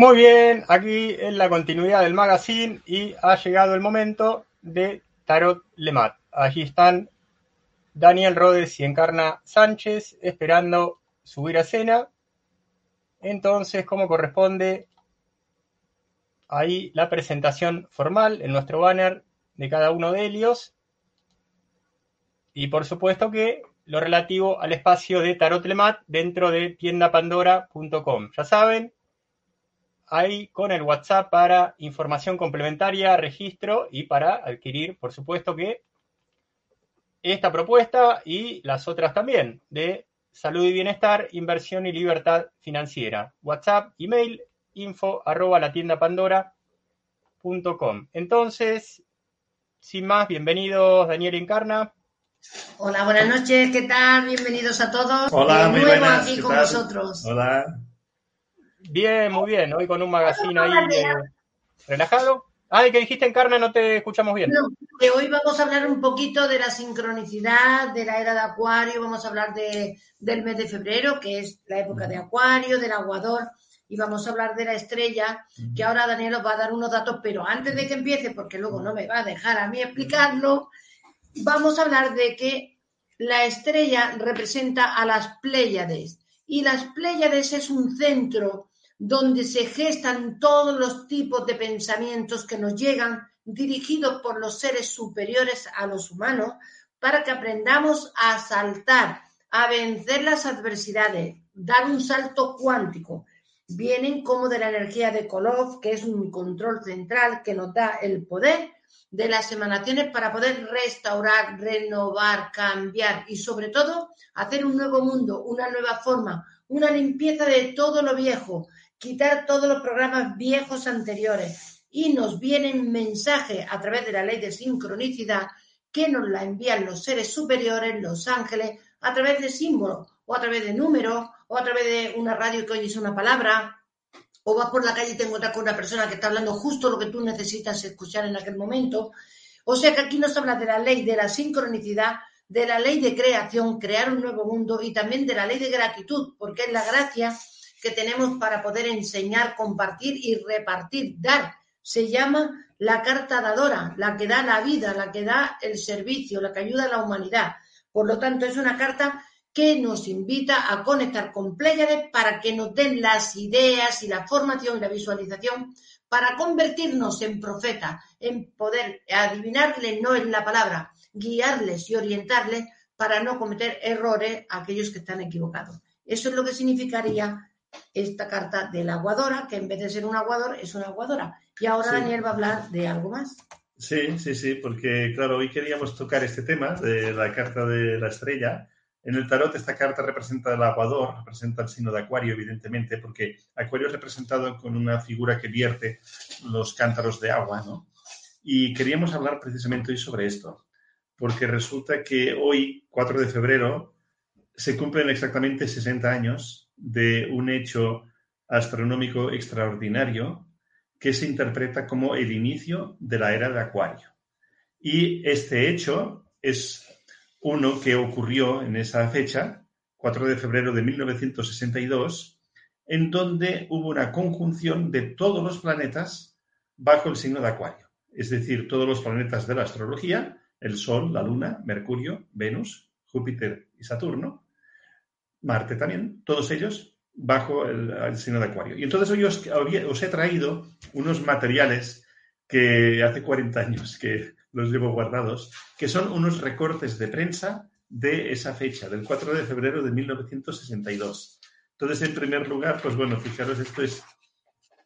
Muy bien, aquí en la continuidad del magazine y ha llegado el momento de Tarot Lemat. Allí están Daniel Rodes y Encarna Sánchez esperando subir a cena. Entonces, como corresponde, ahí la presentación formal en nuestro banner de cada uno de ellos. Y por supuesto que lo relativo al espacio de Tarot Lemat dentro de tiendapandora.com. Ya saben, ahí con el WhatsApp para información complementaria, registro y para adquirir, por supuesto que esta propuesta y las otras también de salud y bienestar, inversión y libertad financiera. WhatsApp, email, info arroba la tienda Entonces, sin más, bienvenidos Daniel Encarna. Hola, buenas noches, ¿qué tal? Bienvenidos a todos. Hola, de nuevo aquí con vosotros. Hola. Bien, muy bien. Hoy con un magazine ahí eh, relajado. Ah, ¿y que dijiste Encarna? No te escuchamos bien. No, que hoy vamos a hablar un poquito de la sincronicidad, de la era de Acuario, vamos a hablar de, del mes de febrero, que es la época de Acuario, del aguador, y vamos a hablar de la estrella, que ahora Daniel os va a dar unos datos, pero antes de que empiece, porque luego no me va a dejar a mí explicarlo, vamos a hablar de que la estrella representa a las Pléyades, y las Pléyades es un centro donde se gestan todos los tipos de pensamientos que nos llegan dirigidos por los seres superiores a los humanos para que aprendamos a saltar, a vencer las adversidades, dar un salto cuántico. Vienen como de la energía de Kolov, que es un control central que nos da el poder de las emanaciones para poder restaurar, renovar, cambiar y sobre todo hacer un nuevo mundo, una nueva forma, una limpieza de todo lo viejo, quitar todos los programas viejos anteriores y nos vienen mensajes a través de la ley de sincronicidad que nos la envían los seres superiores, los ángeles, a través de símbolos o a través de números o a través de una radio que oyes una palabra o vas por la calle y te encuentras con una persona que está hablando justo lo que tú necesitas escuchar en aquel momento. O sea que aquí nos habla de la ley de la sincronicidad, de la ley de creación, crear un nuevo mundo y también de la ley de gratitud, porque es la gracia que tenemos para poder enseñar, compartir y repartir, dar. Se llama la carta dadora, la que da la vida, la que da el servicio, la que ayuda a la humanidad. Por lo tanto, es una carta que nos invita a conectar con Pléyades para que nos den las ideas y la formación y la visualización para convertirnos en profeta, en poder adivinarles no en la palabra, guiarles y orientarles para no cometer errores a aquellos que están equivocados. Eso es lo que significaría esta carta de la aguadora, que en vez de ser un aguador es una aguadora. Y ahora Daniel va a hablar de algo más. Sí, sí, sí, porque claro, hoy queríamos tocar este tema de la carta de la estrella. En el tarot esta carta representa el aguador, representa el signo de Acuario, evidentemente, porque Acuario es representado con una figura que vierte los cántaros de agua, ¿no? Y queríamos hablar precisamente hoy sobre esto, porque resulta que hoy, 4 de febrero, se cumplen exactamente 60 años de un hecho astronómico extraordinario que se interpreta como el inicio de la era de Acuario. Y este hecho es uno que ocurrió en esa fecha, 4 de febrero de 1962, en donde hubo una conjunción de todos los planetas bajo el signo de Acuario. Es decir, todos los planetas de la astrología, el Sol, la Luna, Mercurio, Venus, Júpiter y Saturno, Marte también, todos ellos bajo el, signo de Acuario. Y entonces hoy os, he traído unos materiales que hace 40 años que los llevo guardados, que son unos recortes de prensa de esa fecha, del 4 de febrero de 1962. Entonces, en primer lugar, pues bueno, fijaros, esto es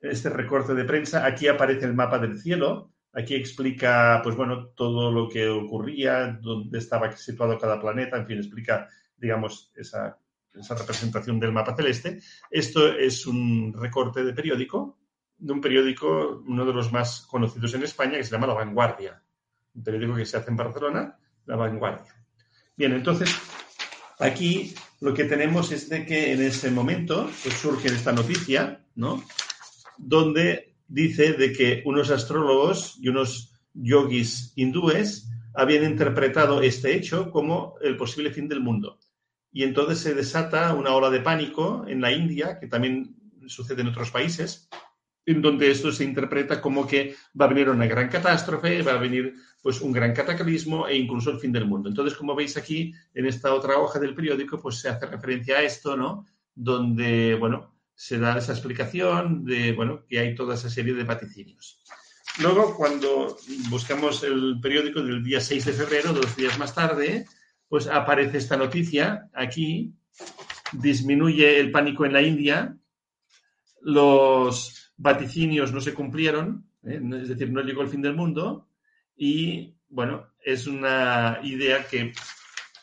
este recorte de prensa. Aquí aparece el mapa del cielo. Aquí explica, pues bueno, todo lo que ocurría, dónde estaba situado cada planeta, en fin, explica, digamos, esa esa representación del mapa celeste. Esto es un recorte de periódico, de un periódico, uno de los más conocidos en España, que se llama La Vanguardia. Un periódico que se hace en Barcelona, La Vanguardia. Bien, entonces, aquí lo que tenemos es de que en ese momento pues, surge esta noticia, ¿no? Donde dice de que unos astrólogos y unos yogis hindúes habían interpretado este hecho como el posible fin del mundo y entonces se desata una ola de pánico en la India, que también sucede en otros países, en donde esto se interpreta como que va a venir una gran catástrofe, va a venir pues un gran cataclismo e incluso el fin del mundo. Entonces, como veis aquí, en esta otra hoja del periódico, pues se hace referencia a esto, ¿no? Donde, bueno, se da esa explicación de, bueno, que hay toda esa serie de vaticinios. Luego, cuando buscamos el periódico del día 6 de febrero, dos días más tarde, pues aparece esta noticia aquí, disminuye el pánico en la India, los vaticinios no se cumplieron, ¿eh? es decir, no llegó el fin del mundo y, bueno, es una idea que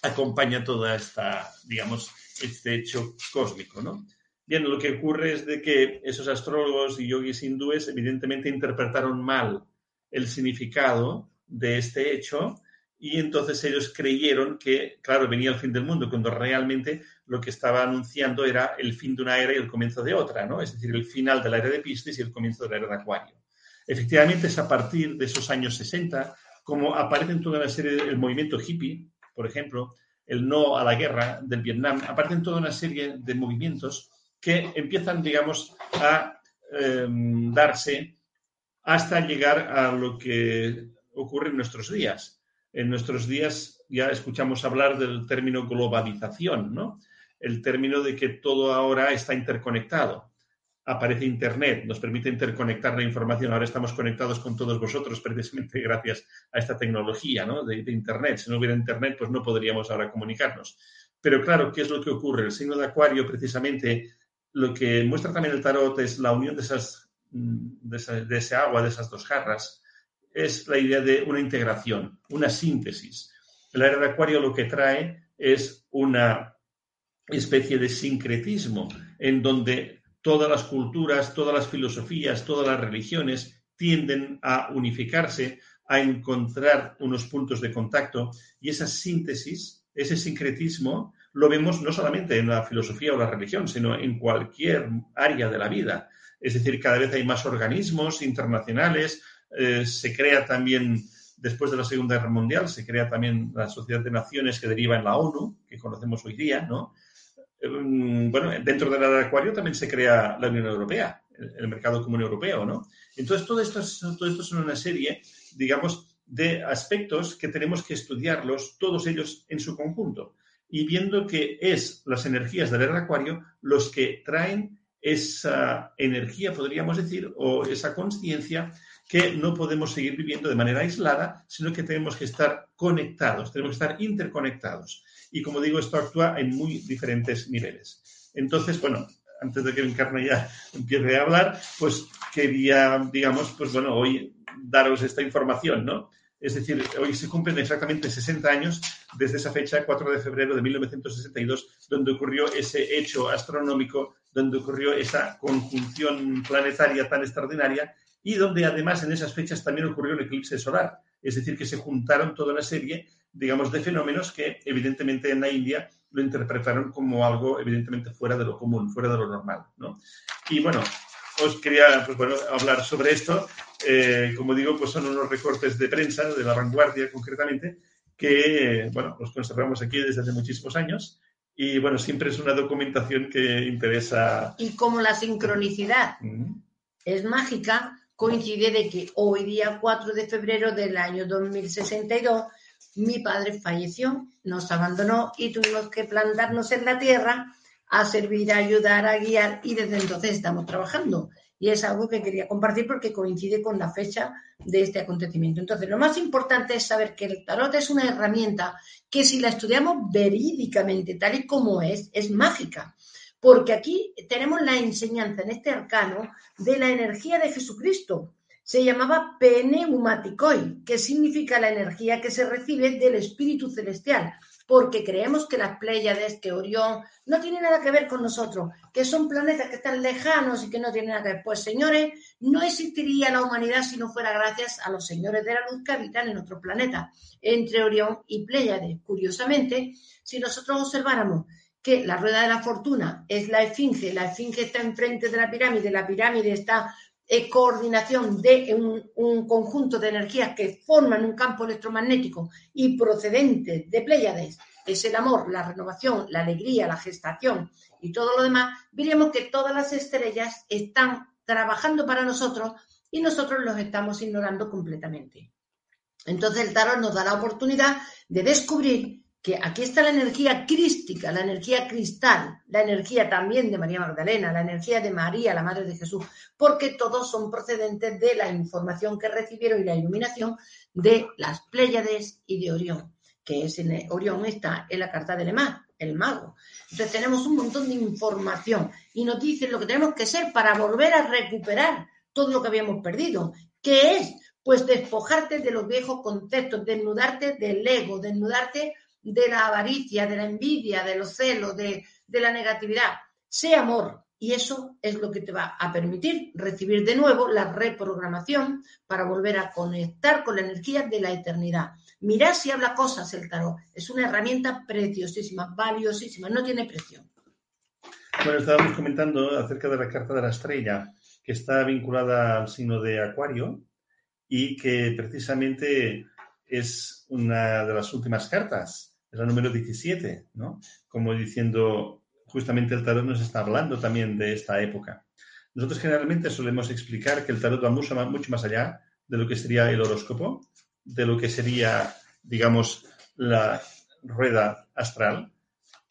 acompaña toda esta, digamos, este hecho cósmico, ¿no? Bien, lo que ocurre es de que esos astrólogos y yogis hindúes evidentemente interpretaron mal el significado de este hecho y entonces ellos creyeron que, claro, venía el fin del mundo, cuando realmente lo que estaba anunciando era el fin de una era y el comienzo de otra, ¿no? Es decir, el final de la era de Piscis y el comienzo de la era de Acuario. Efectivamente, es a partir de esos años 60 como aparece en toda una serie del movimiento hippie, por ejemplo, el no a la guerra del Vietnam, aparecen toda una serie de movimientos que empiezan, digamos, a em, darse hasta llegar a lo que ocurre en nuestros días en nuestros días ya escuchamos hablar del término globalización, ¿no? El término de que todo ahora está interconectado. Aparece Internet, nos permite interconectar la información. Ahora estamos conectados con todos vosotros precisamente gracias a esta tecnología ¿no? de, Internet. Si no hubiera Internet, pues no podríamos ahora comunicarnos. Pero claro, ¿qué es lo que ocurre? El signo de Acuario, precisamente, lo que muestra también el tarot es la unión de, mm, esa, de ese agua, de esas dos jarras, es la idea de una integración, una síntesis. El era de Acuario lo que trae es una especie de sincretismo en donde todas las culturas, todas las filosofías, todas las religiones tienden a unificarse, a encontrar unos puntos de contacto y esa síntesis, ese sincretismo, lo vemos no solamente en la filosofía o la religión, sino en cualquier área de la vida. Es decir, cada vez hay más organismos internacionales, eh, se crea también, después de la Segunda Guerra Mundial, se crea también la Sociedad de Naciones que deriva en la ONU, que conocemos hoy día, ¿no? Em, bueno, dentro del Acuario también se crea la Unión Europea, el, mercado común europeo, ¿no? Entonces, todo esto, es, todo esto son una serie, digamos, de aspectos que tenemos que estudiarlos, todos ellos en su conjunto, y viendo que es las energías del Acuario los que traen esa energía, podríamos decir, o esa conciencia que no podemos seguir viviendo de manera aislada, sino que tenemos que estar conectados, tenemos que estar interconectados. Y como digo, esto actúa en muy diferentes niveles. Entonces, bueno, antes de que Encarna ya empiece a hablar, pues quería, digamos, pues bueno, hoy daros esta información, ¿no? Es decir, hoy se cumplen exactamente 60 años desde esa fecha, 4 de febrero de 1962, donde ocurrió ese hecho astronómico, donde ocurrió esa conjunción planetaria tan extraordinaria y donde además en esas fechas también ocurrió el eclipse solar. Es decir, que se juntaron toda una serie, digamos, de fenómenos que evidentemente en la India lo interpretaron como algo evidentemente fuera de lo común, fuera de lo normal. ¿no? Y bueno, os quería pues, bueno, hablar sobre esto. Eh, como digo, pues son unos recortes de prensa, de la vanguardia concretamente, que bueno, los conservamos aquí desde hace muchísimos años. Y bueno, siempre es una documentación que interesa. Y como la sincronicidad es mágica, coincide de que hoy día 4 de febrero del año 2062 mi padre falleció, nos abandonó y tuvimos que plantarnos en la tierra a servir, a ayudar, a guiar y desde entonces estamos trabajando. Y es algo que quería compartir porque coincide con la fecha de este acontecimiento. Entonces, lo más importante es saber que el tarot es una herramienta que si la estudiamos verídicamente, tal y como es, es mágica porque aquí tenemos la enseñanza en este arcano de la energía de Jesucristo. Se llamaba pneumaticoi, que significa la energía que se recibe del Espíritu Celestial, porque creemos que las Pléyades, que Orión, no tienen nada que ver con nosotros, que son planetas que están lejanos y que no tienen nada que ver. Pues señores, no existiría la humanidad si no fuera gracias a los señores de la luz que habitan en otro planeta, entre Orión y Pléyades. Curiosamente, si nosotros observáramos que la rueda de la fortuna es la esfinge, la esfinge está enfrente de la pirámide, la pirámide está en coordinación de un, conjunto de energías que forman un campo electromagnético y procedentes de Pléyades, es el amor, la renovación, la alegría, la gestación y todo lo demás, diríamos que todas las estrellas están trabajando para nosotros y nosotros los estamos ignorando completamente. Entonces el tarot nos da la oportunidad de descubrir que aquí está la energía crística, la energía cristal, la energía también de María Magdalena, la energía de María, la Madre de Jesús, porque todos son procedentes de la información que recibieron y la iluminación de las Pléyades y de Orión, que es en Orión está en la carta de el mago. Entonces tenemos un montón de información y nos dicen lo que tenemos que ser para volver a recuperar todo lo que habíamos perdido, que es pues despojarte de los viejos conceptos, desnudarte del ego, desnudarte de la avaricia, de la envidia, de los celos, de, la negatividad. Sé amor. Y eso es lo que te va a permitir recibir de nuevo la reprogramación para volver a conectar con la energía de la eternidad. Mirá si habla cosas el tarot. Es una herramienta preciosísima, valiosísima, no tiene precio. Bueno, estábamos comentando acerca de la carta de la estrella, que está vinculada al signo de Acuario y que precisamente es una de las últimas cartas es la número 17, ¿no? Como diciendo, justamente el tarot nos está hablando también de esta época. Nosotros generalmente solemos explicar que el tarot va mucho más, allá de lo que sería el horóscopo, de lo que sería, digamos, la rueda astral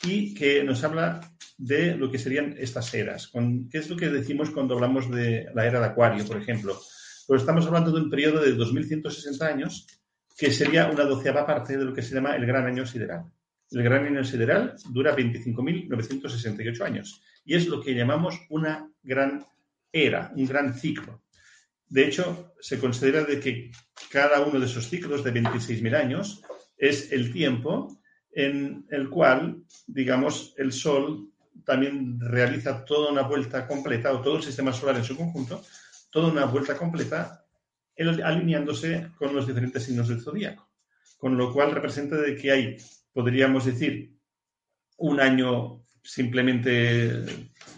y que nos habla de lo que serían estas eras. ¿Qué es lo que decimos cuando hablamos de la era de Acuario, por ejemplo? Pues estamos hablando de un periodo de 2160 años que sería una doceava parte de lo que se llama el Gran Año Sideral. El Gran Año Sideral dura 25.968 años y es lo que llamamos una gran era, un gran ciclo. De hecho, se considera de que cada uno de esos ciclos de 26.000 años es el tiempo en el cual, digamos, el Sol también realiza toda una vuelta completa, o todo el sistema solar en su conjunto, toda una vuelta completa alineándose con los diferentes signos del zodíaco. Con lo cual representa de que hay, podríamos decir, un año simplemente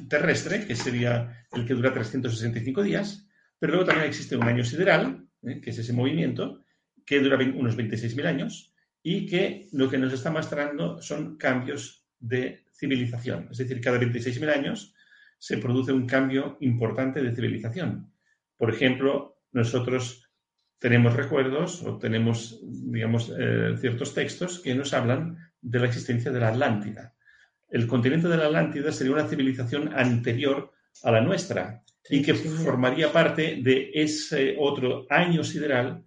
terrestre, que sería el que dura 365 días, pero luego también existe un año sideral, ¿eh? que es ese movimiento, que dura unos 26.000 años y que lo que nos está mostrando son cambios de civilización. Es decir, cada 26.000 años se produce un cambio importante de civilización. Por ejemplo, nosotros tenemos recuerdos o tenemos, digamos, eh, ciertos textos que nos hablan de la existencia de la Atlántida. El continente de la Atlántida sería una civilización anterior a la nuestra y que formaría parte de ese otro año sideral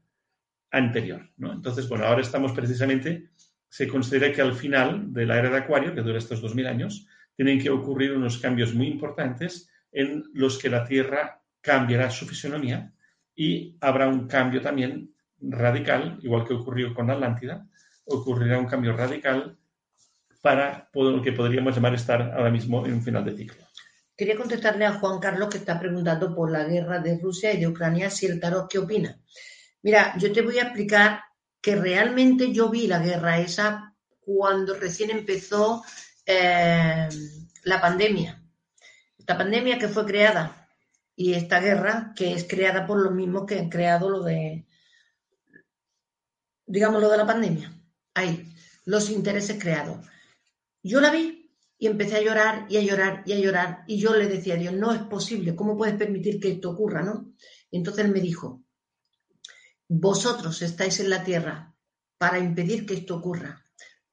anterior. Entonces, bueno, ahora estamos precisamente, se considera que al final de la era de Acuario, que dura estos 2.000 años, tienen que ocurrir unos cambios muy importantes en los que la Tierra cambiará su fisonomía y habrá un cambio también radical, igual que ocurrió con Atlántida, ocurrirá un cambio radical para lo que podríamos llamar estar ahora mismo en un final de ciclo. Quería contestarle a Juan Carlos que está preguntando por la guerra de Rusia y de Ucrania, si el tarot qué opina. Mira, yo te voy a explicar que realmente yo vi la guerra esa cuando recién empezó eh, la pandemia. Esta pandemia que fue creada y esta guerra que es creada por los mismos que han creado lo de, digamos, lo de la pandemia. Ahí, los intereses creados. Yo la vi y empecé a llorar y a llorar y a llorar y yo le decía a Dios, no es posible, ¿cómo puedes permitir que esto ocurra, no? Entonces él me dijo, vosotros estáis en la tierra para impedir que esto ocurra.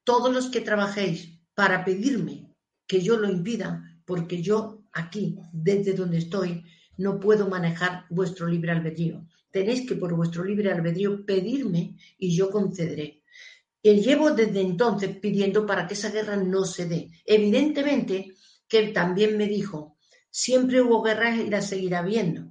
Todos los que trabajéis para pedirme que yo lo impida, porque yo aquí, desde donde estoy, no puedo manejar vuestro libre albedrío. Tenéis que por vuestro libre albedrío pedirme y yo concederé. Y llevo desde entonces pidiendo para que esa guerra no se dé. Evidentemente que también me dijo, siempre hubo guerras y las seguirá habiendo,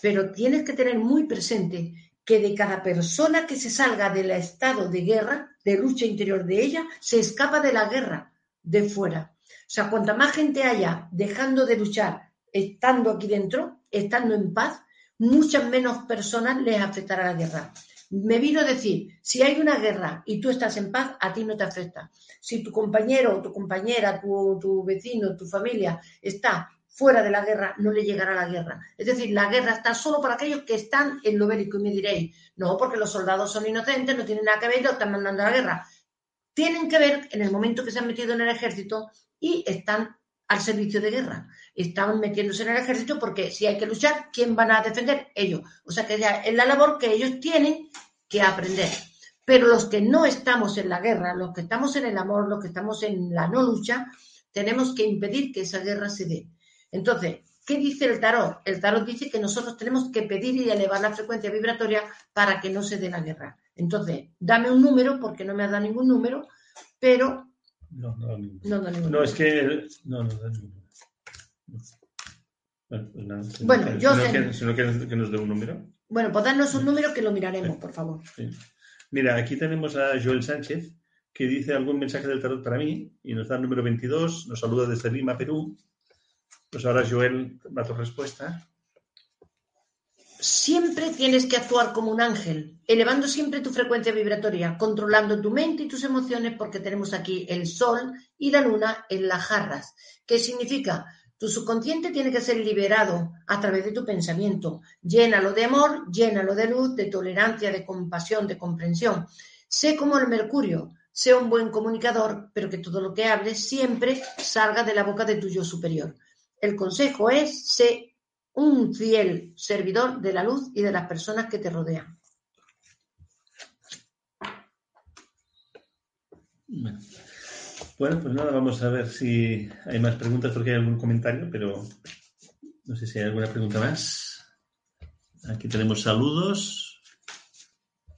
pero tienes que tener muy presente que de cada persona que se salga del estado de guerra, de lucha interior de ella, se escapa de la guerra de fuera. O sea, cuanta más gente haya dejando de luchar estando aquí dentro, estando en paz, muchas menos personas les afectará la guerra. Me vino a decir, si hay una guerra y tú estás en paz, a ti no te afecta. Si tu compañero, tu compañera, tu, tu vecino, tu familia está fuera de la guerra, no le llegará la guerra. Es decir, la guerra está solo para aquellos que están en lo bélico. Y me diréis, no, porque los soldados son inocentes, no tienen nada que ver, no están mandando a la guerra. Tienen que ver en el momento que se han metido en el ejército y están al servicio de guerra. Estaban metiéndose en el ejército porque si hay que luchar, ¿quién van a defender? Ellos. O sea que ya es la labor que ellos tienen que aprender. Pero los que no estamos en la guerra, los que estamos en el amor, los que estamos en la no lucha, tenemos que impedir que esa guerra se dé. Entonces, ¿qué dice el tarot? El tarot dice que nosotros tenemos que pedir y elevar la frecuencia vibratoria para que no se dé la guerra. Entonces, dame un número, porque no me ha dado ningún número, pero... No, no, no, No da ningún no es que. No, no. No. Bueno, pues nada, si no Bueno, yo si no sé- quieres- si no quieres que nos dé un número. Bueno, pues danos un número que lo miraremos, por favor. Sí. Mira, aquí tenemos a Joel Sánchez, que dice algún mensaje del tarot para mí y nos da el número 22, nos saluda desde Lima, Perú. Pues ahora Joel da tu respuesta. Siempre tienes que actuar como un ángel, elevando siempre tu frecuencia vibratoria, controlando tu mente y tus emociones, porque tenemos aquí el sol y la luna en las jarras. ¿Qué significa? Tu subconsciente tiene que ser liberado a través de tu pensamiento. Llénalo de amor, llénalo de luz, de tolerancia, de compasión, de comprensión. Sé como el mercurio, sé un buen comunicador, pero que todo lo que hables siempre salga de la boca de tu yo superior. El consejo es, sé un fiel servidor de la luz y de las personas que te rodean. Bueno, pues nada, vamos a ver si hay más preguntas porque hay algún comentario, pero no sé si hay alguna pregunta más. Aquí tenemos saludos.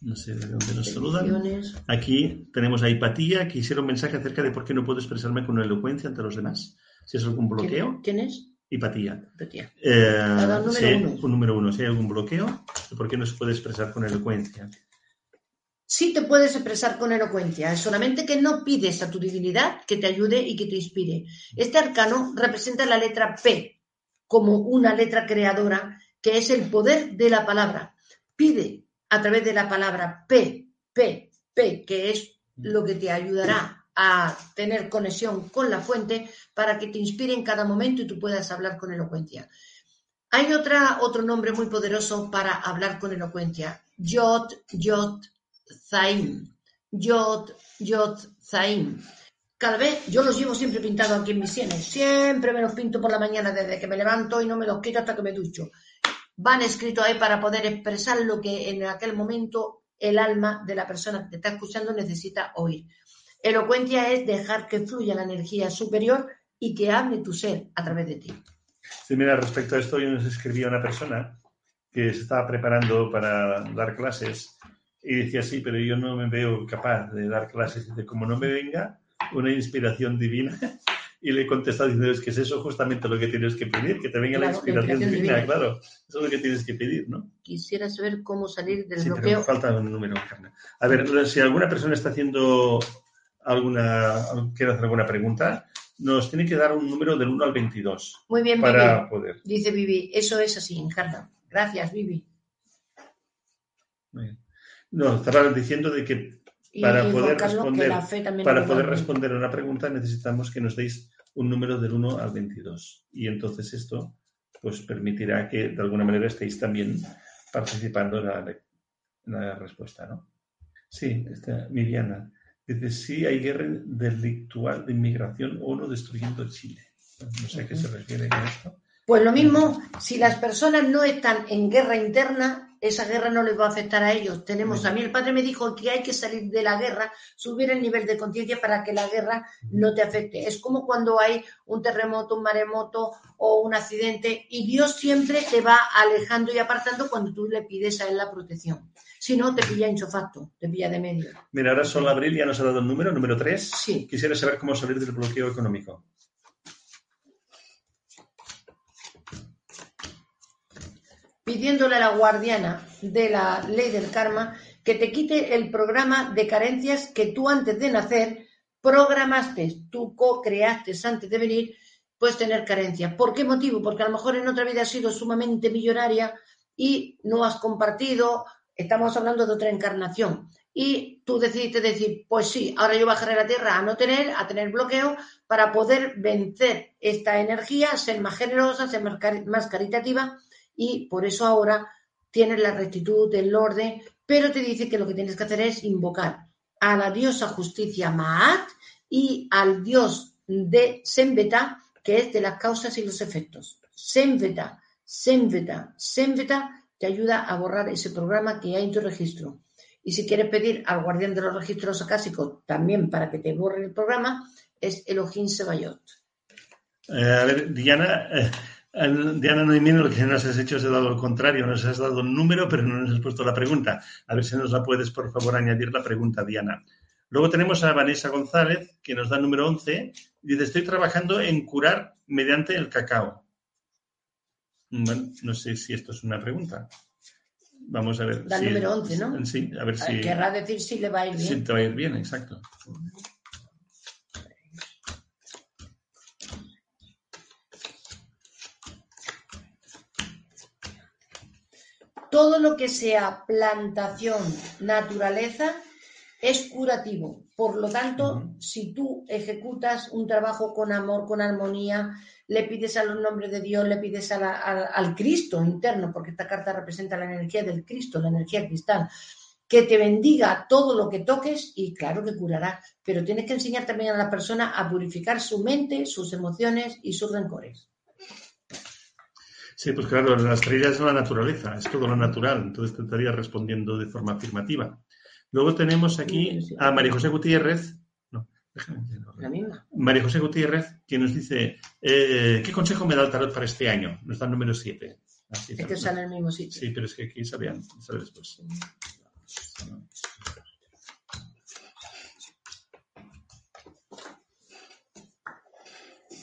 No sé de dónde nos saludan. Aquí tenemos a Hipatía, que hiciera un mensaje acerca de por qué no puedo expresarme con elocuencia ante los demás. Si es algún bloqueo, ¿Quién es? Hipatía. Betía. Eh, número si hay- uno. un número uno. Si hay algún bloqueo, ¿por qué no se puede expresar con elocuencia? Sí te puedes expresar con elocuencia, solamente que no pides a tu divinidad que te ayude y que te inspire. Este arcano representa la letra P como una letra creadora, que es el poder de la palabra. Pide a través de la palabra P, P, P, que es lo que te ayudará a tener conexión con la fuente para que te inspire en cada momento y tú puedas hablar con elocuencia. Hay otra, otro nombre muy poderoso para hablar con elocuencia. Yot, Yot, Zaim. Yot, Yot, Zaim. Cada vez, yo los llevo siempre pintados aquí en mis sienes. Siempre me los pinto por la mañana desde que me levanto y no me los quito hasta que me ducho. Van escritos ahí para poder expresar lo que en aquel momento el alma de la persona que te está escuchando necesita oír. Elocuencia es dejar que fluya la energía superior y que hable tu ser a través de ti. Sí, mira, respecto a esto, hoy nos escribía una persona que se estaba preparando para dar clases y decía, sí, pero yo no me veo capaz de dar clases. Dice, como no me venga una inspiración divina. Y le he contestado diciendo, es que es eso justamente lo que tienes que pedir, que te venga la Claro, la inspiración divina, divina. claro. Eso es lo que tienes que pedir, ¿no? Quisiera saber cómo salir del Sí, bloqueo. pero falta un número, Carmen. A ver, si alguna persona está haciendo alguna, quiere hacer alguna pregunta, nos tiene que dar un número del 1 al 22 Muy bien, para Vivi. poder. Dice Vivi, eso es así, encanta. Gracias, Vivi. Muy bien. No, estaba diciendo de que Para poder Carlos, responder- para poder responder a una pregunta necesitamos que nos deis un número del 1 al 22. Y entonces esto pues permitirá que de alguna manera estéis también participando en la, en la respuesta, ¿no? Sí, está Miriana. Dice, sí hay guerra delictual de inmigración o no destruyendo Chile. No sé a qué se refiere con esto. Pues lo mismo, si las personas no están en guerra interna, esa guerra no les va a afectar a ellos. Tenemos, a mí el padre me dijo que hay que salir de la guerra, subir el nivel de conciencia para que la guerra no te afecte. Es como cuando hay un terremoto, un maremoto o un accidente y Dios siempre te va alejando y apartando cuando tú le pides a él la protección. Si no, te pilla insofacto, te pilla de medio. Mira, ahora Sol Abril ya nos ha dado un número, número 3. Sí. Quisiera saber cómo salir del bloqueo económico. Pidiéndole a la guardiana de la ley del karma que te quite el programa de carencias que tú antes de nacer programaste, tú co-creaste antes de venir, puedes tener carencias. ¿Por qué motivo? Porque a lo mejor en otra vida has sido sumamente millonaria y no has compartido, estamos hablando de otra encarnación. Y tú decidiste decir, pues sí, ahora yo bajaré a la tierra a no tener, a tener bloqueo, para poder vencer esta energía, ser más generosa, ser más cari- más caritativa y por eso ahora tienes la rectitud, el orden, pero te dice que lo que tienes que hacer es invocar a la diosa justicia Maat y al dios de Sembeta, que es de las causas y los efectos. Senveta, Senveta, Senveta te ayuda a borrar ese programa que hay en tu registro. Y si quieres pedir al guardián de los registros acásicos también para que te borre el programa, es Elohim Sebayot. Eh, a ver, Diana, eh, Diana Noemí lo que nos has hecho es dado lo contrario, nos has dado un número, pero no nos has puesto la pregunta. A ver si nos la puedes, por favor, añadir la pregunta, Diana. Luego tenemos a Vanessa González, que nos da el número 11. Dice, estoy trabajando en curar mediante el cacao. Bueno, no sé si esto es una pregunta. Vamos a ver. Da el número 11, ¿no? Sí, a ver si... Querrá decir si le va a ir bien. Si te va a ir bien, exacto. Todo lo que sea plantación, naturaleza, es curativo. Por lo tanto, si tú ejecutas un trabajo con amor, con armonía, le pides a los nombres de Dios, le pides al Cristo interno, porque esta carta representa la energía del Cristo, la energía cristal, que te bendiga todo lo que toques y claro que curará, pero tienes que enseñar también a la persona a purificar su mente, sus emociones y sus rencores. Sí, pues claro, la estrella es la naturaleza, es todo lo natural, entonces te estaría respondiendo de forma afirmativa. Luego tenemos aquí a María José Gutiérrez. No, déjame La misma. María José Gutiérrez, que nos dice, eh, ¿qué consejo me da el tarot para este año? Nos da el número 7. es que sale en el mismo sitio. Sí, pero es que aquí sabían, sale después.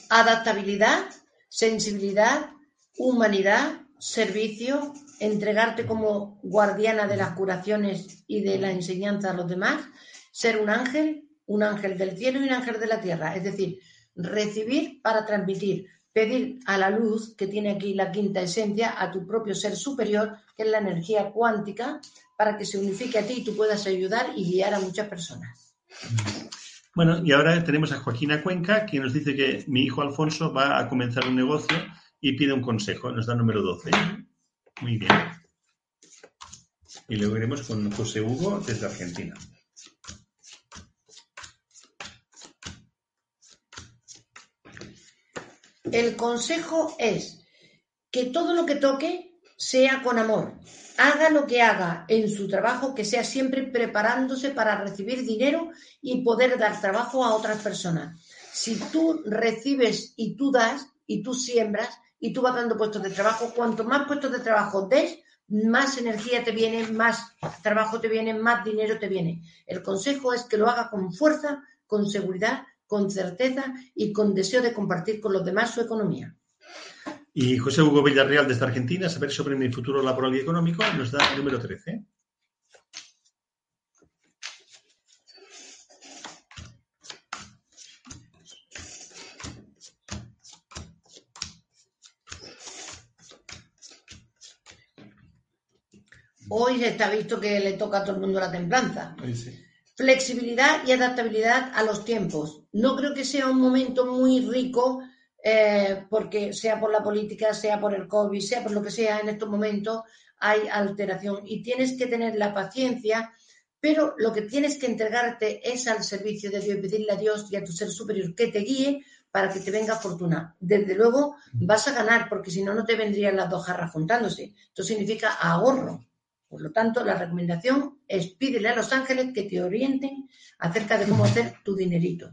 Adaptabilidad, sensibilidad, humanidad, servicio, entregarte como guardiana de las curaciones y de la enseñanza a los demás, ser un ángel, un ángel del cielo y un ángel de la tierra. Es decir, recibir para transmitir, pedir a la luz, que tiene aquí la quinta esencia, a tu propio ser superior, que es la energía cuántica, para que se unifique a ti y tú puedas ayudar y guiar a muchas personas. Bueno, y ahora tenemos a Joaquina Cuenca, quien nos dice que mi hijo Alfonso va a comenzar un negocio y pide un consejo. Nos da el número 12. Muy bien. Y luego iremos con José Hugo desde Argentina. El consejo es que todo lo que toque sea con amor. Haga lo que haga en su trabajo, que sea siempre preparándose para recibir dinero y poder dar trabajo a otras personas. Si tú recibes y tú das y tú siembras, y tú vas dando puestos de trabajo. Cuanto más puestos de trabajo des, más energía te viene, más trabajo te viene, más dinero te viene. El consejo es que lo haga con fuerza, con seguridad, con certeza y con deseo de compartir con los demás su economía. Y José Hugo Villarreal desde Argentina, saber sobre mi futuro laboral y económico, nos da el número 13. Hoy está visto que le toca a todo el mundo la templanza. Flexibilidad y adaptabilidad a los tiempos. No creo que sea un momento muy rico, eh, porque sea por la política, sea por el COVID, sea por lo que sea, en estos momentos hay alteración y tienes que tener la paciencia, pero lo que tienes que entregarte es al servicio de Dios y pedirle a Dios y a tu ser superior que te guíe para que te venga fortuna. Desde luego vas a ganar, porque si no, no te vendrían las dos jarras juntándose. Esto significa ahorro. Por lo tanto, la recomendación es pídele a los ángeles que te orienten acerca de cómo hacer tu dinerito.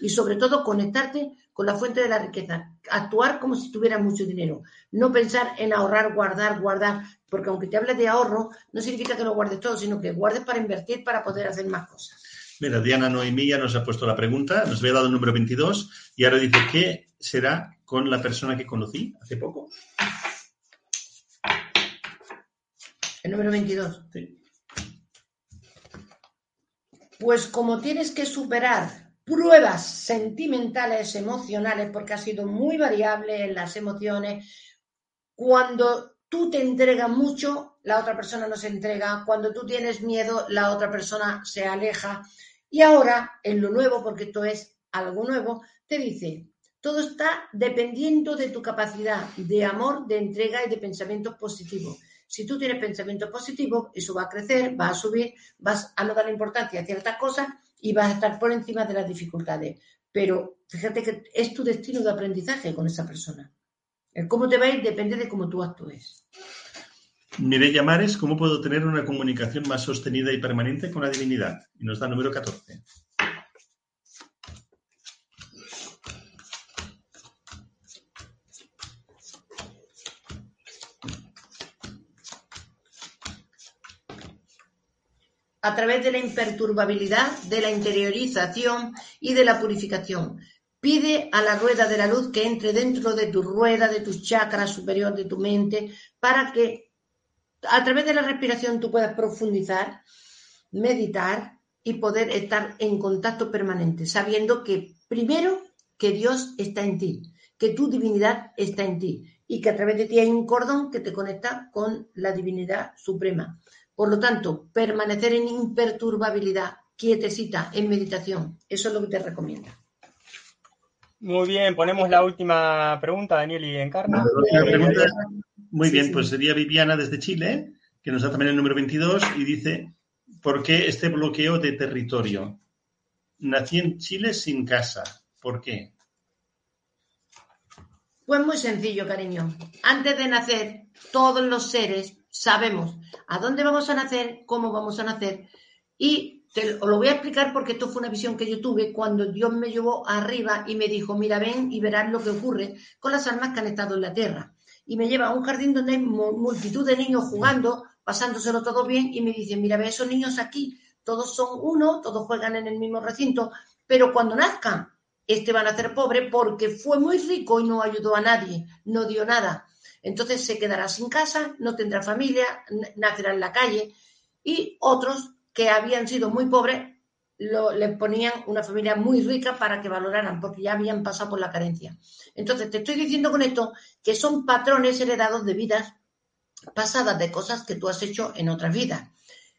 Y sobre todo, conectarte con la fuente de la riqueza. Actuar como si tuvieras mucho dinero. No pensar en ahorrar, guardar, guardar. Porque aunque te hable de ahorro, no significa que lo guardes todo, sino que guardes para invertir para poder hacer más cosas. Mira, Diana Noemí ya nos ha puesto la pregunta, nos había dado el número 22 y ahora dice, ¿qué será con la persona que conocí hace poco? El número 22. Pues como tienes que superar pruebas sentimentales, emocionales, porque ha sido muy variable en las emociones, cuando tú te entregas mucho, la otra persona no se entrega, cuando tú tienes miedo, la otra persona se aleja. Y ahora, en lo nuevo, porque esto es algo nuevo, te dice, todo está dependiendo de tu capacidad de amor, de entrega y de pensamiento positivo. Si tú tienes pensamiento positivo, eso va a crecer, va a subir, vas a no darle importancia a ciertas cosas y vas a estar por encima de las dificultades. pero fíjate que es tu destino de aprendizaje con esa persona. El cómo te va a ir depende de cómo tú actúes. Mireya Mares, ¿cómo puedo tener una comunicación más sostenida y permanente con la divinidad? Y nos da número 14. A través de la imperturbabilidad, de la interiorización y de la purificación. Pide a la rueda de la luz que entre dentro de tu rueda, de tus chakras superior, de tu mente, para que a través de la respiración tú puedas profundizar, meditar y poder estar en contacto permanente, sabiendo que primero que Dios está en ti, que tu divinidad está en ti y que a través de ti hay un cordón que te conecta con la divinidad suprema. Por lo tanto, permanecer en imperturbabilidad, quietecita, en meditación. Eso es lo que te recomiendo. Muy bien, ponemos la última pregunta, Daniel y Encarna. muy bien, pues sería Viviana desde Chile, que nos da también el número 22 y dice, ¿por qué este bloqueo de territorio? Nací en Chile sin casa. ¿Por qué? Pues muy sencillo, cariño. Antes de nacer, todos los seres sabemos a dónde vamos a nacer, cómo vamos a nacer y te os lo voy a explicar porque esto fue una visión que yo tuve cuando Dios me llevó arriba y me dijo, mira, ven y verás lo que ocurre con las almas que han estado en la tierra. Y me lleva a un jardín donde hay multitud de niños jugando, pasándoselo todo bien y me dice, mira, ve esos niños aquí, todos son uno, todos juegan en el mismo recinto, pero cuando nazcan, este va a nacer pobre porque fue muy rico y no ayudó a nadie, no dio nada. Entonces se quedará sin casa, no tendrá familia, nacerá en la calle y otros que habían sido muy pobres lo, les ponían una familia muy rica para que valoraran, porque ya habían pasado por la carencia. Entonces, te estoy diciendo con esto que son patrones heredados de vidas pasadas, de cosas que tú has hecho en otras vidas.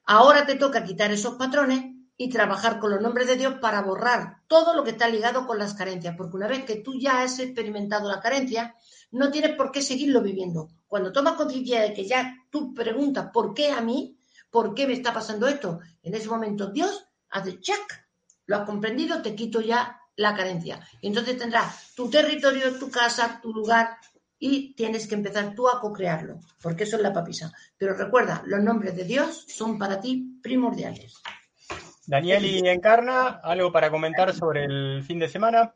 Ahora te toca quitar esos patrones y trabajar con los nombres de Dios para borrar todo lo que está ligado con las carencias, porque una vez que tú ya has experimentado la carencia, no tienes por qué seguirlo viviendo. Cuando tomas conciencia de que ya tú preguntas, ¿por qué a mí? ¿Por qué me está pasando esto? En ese momento Dios hace check, lo has comprendido, te quito ya la carencia. Y entonces tendrás tu territorio, tu casa, tu lugar y tienes que empezar tú a co-crearlo, porque eso es la papisa. Pero recuerda, los nombres de Dios son para ti primordiales. Daniel y Encarna, ¿algo para comentar sobre el fin de semana?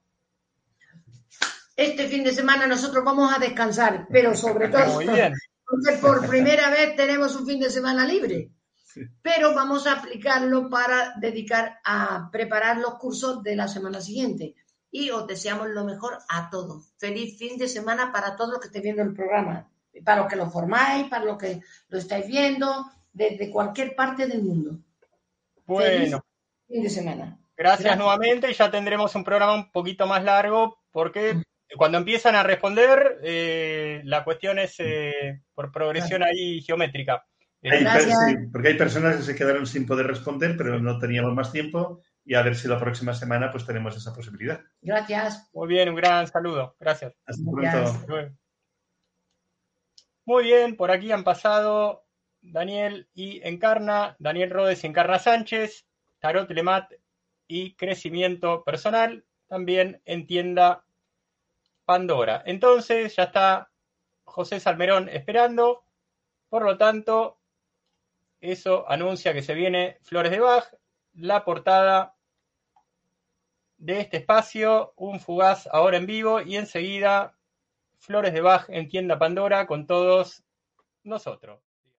este fin de semana nosotros vamos a descansar, pero sobre todo porque por primera vez tenemos un fin de semana libre. Pero vamos a aplicarlo para dedicar a preparar los cursos de la semana siguiente. Y os deseamos lo mejor a todos. Feliz fin de semana para todos los que estén viendo el programa. Para los que lo formáis, para los que lo estáis viendo, desde cualquier parte del mundo. Bueno. fin de semana. Gracias, Gracias, nuevamente. Ya tendremos un programa un poquito más largo porque cuando empiezan a responder, eh, la cuestión es eh, por progresión ahí geométrica. porque hay personas que se quedaron sin poder responder, pero no teníamos más tiempo y a ver si la próxima semana pues tenemos esa posibilidad. Gracias. Muy bien, un gran saludo. Gracias. Hasta pronto. Muy bien, por aquí han pasado Daniel y Encarna, Daniel Rodes y Encarna Sánchez, Tarot Lemat y Crecimiento Personal, también en tienda Pandora. Entonces ya está José Salmerón esperando. Por lo tanto, eso anuncia que se viene Flores de Bach, la portada de este espacio, un fugaz ahora en vivo y enseguida Flores de Bach en tienda Pandora con todos nosotros.